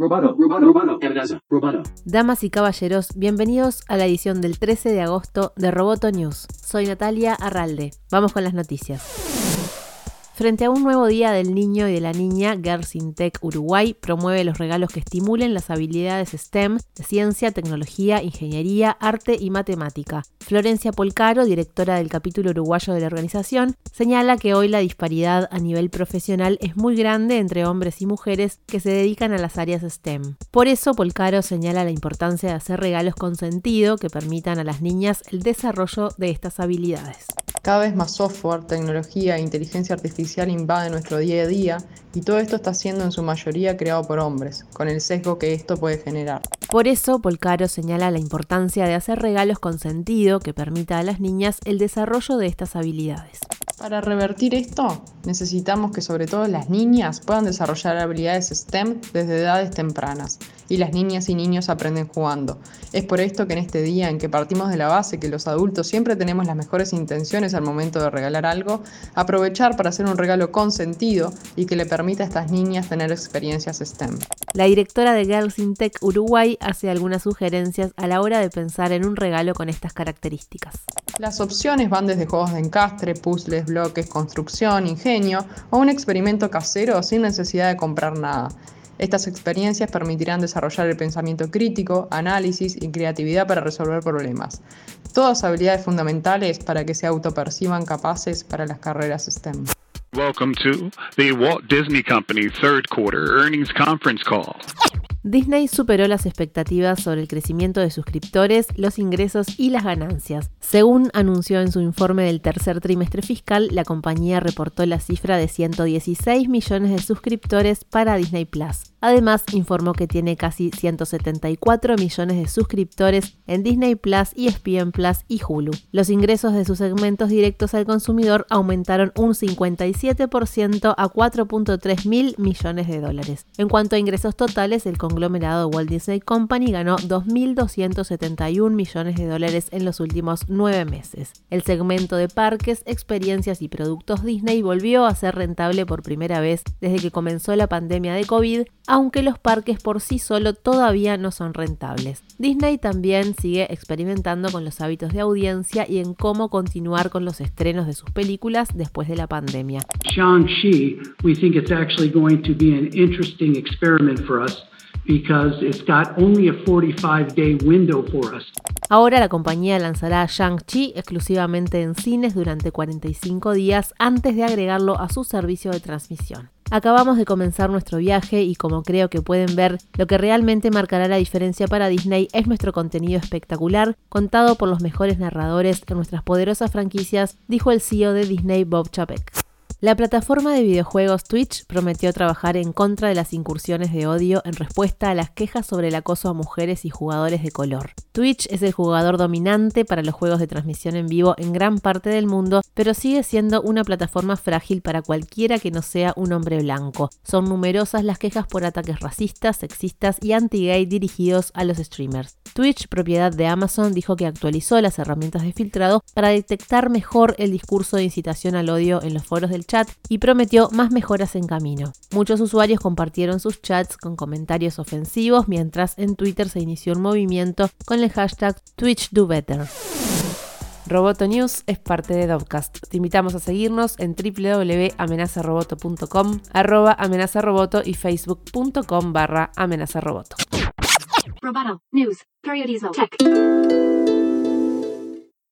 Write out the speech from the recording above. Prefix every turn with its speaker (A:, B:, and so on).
A: Roboto, amenaza, roboto.
B: Damas y caballeros, bienvenidos a la edición del 13 de agosto de Roboto News. Soy Natalia Arralde. Vamos con las noticias. Frente a un nuevo día del niño y de la niña, Girls in Tech Uruguay promueve los regalos que estimulen las habilidades STEM de ciencia, tecnología, ingeniería, arte y matemática. Florencia Polcaro, directora del capítulo uruguayo de la organización, señala que hoy la disparidad a nivel profesional es muy grande entre hombres y mujeres que se dedican a las áreas STEM. Por eso, Polcaro señala la importancia de hacer regalos con sentido que permitan a las niñas el desarrollo de estas habilidades.
C: Cada vez más software, tecnología e inteligencia artificial invade nuestro día a día y todo esto está siendo en su mayoría creado por hombres, con el sesgo que esto puede generar.
B: Por eso, Polcaro señala la importancia de hacer regalos con sentido que permita a las niñas el desarrollo de estas habilidades.
C: Para revertir esto, necesitamos que sobre todo las niñas puedan desarrollar habilidades STEM desde edades tempranas, y las niñas y niños aprenden jugando. Es por esto que en este día en que partimos de la base que los adultos siempre tenemos las mejores intenciones al momento de regalar algo, aprovechar para hacer un regalo con sentido y que le permita a estas niñas tener experiencias STEM.
B: La directora de Girls in Tech Uruguay hace algunas sugerencias a la hora de pensar en un regalo con estas características.
C: Las opciones van desde juegos de encastre, puzzles, bloques, construcción, ingenio o un experimento casero sin necesidad de comprar nada. Estas experiencias permitirán desarrollar el pensamiento crítico, análisis y creatividad para resolver problemas. Todas habilidades fundamentales para que se autoperciban capaces para las carreras STEM.
D: Welcome to the Walt Disney Company third quarter earnings conference call.
B: Disney superó las expectativas sobre el crecimiento de suscriptores, los ingresos y las ganancias. Según anunció en su informe del tercer trimestre fiscal, la compañía reportó la cifra de 116 millones de suscriptores para Disney Plus. Además, informó que tiene casi 174 millones de suscriptores en Disney Plus, ESPN Plus y Hulu. Los ingresos de sus segmentos directos al consumidor aumentaron un 57% a 4.3 mil millones de dólares. En cuanto a ingresos totales, el conglomerado Walt Disney Company ganó 2.271 millones de dólares en los últimos nueve meses. El segmento de parques, experiencias y productos Disney volvió a ser rentable por primera vez desde que comenzó la pandemia de COVID aunque los parques por sí solo todavía no son rentables. Disney también sigue experimentando con los hábitos de audiencia y en cómo continuar con los estrenos de sus películas después de la pandemia.
E: Shang-Chi, we think it's actually going to be an interesting experiment for us because it's got only a 45 day window for us.
B: Ahora la compañía lanzará Shang-Chi exclusivamente en cines durante 45 días antes de agregarlo a su servicio de transmisión. Acabamos de comenzar nuestro viaje y como creo que pueden ver, lo que realmente marcará la diferencia para Disney es nuestro contenido espectacular, contado por los mejores narradores en nuestras poderosas franquicias, dijo el CEO de Disney Bob Chapek. La plataforma de videojuegos Twitch prometió trabajar en contra de las incursiones de odio en respuesta a las quejas sobre el acoso a mujeres y jugadores de color. Twitch es el jugador dominante para los juegos de transmisión en vivo en gran parte del mundo, pero sigue siendo una plataforma frágil para cualquiera que no sea un hombre blanco. Son numerosas las quejas por ataques racistas, sexistas y anti-gay dirigidos a los streamers. Twitch, propiedad de Amazon, dijo que actualizó las herramientas de filtrado para detectar mejor el discurso de incitación al odio en los foros del chat y prometió más mejoras en camino. Muchos usuarios compartieron sus chats con comentarios ofensivos, mientras en Twitter se inició un movimiento con el hashtag TwitchDoBetter. Roboto News es parte de Dovcast. Te invitamos a seguirnos en www.amenazaroboto.com, arroba amenazaroboto y facebook.com barra amenazaroboto.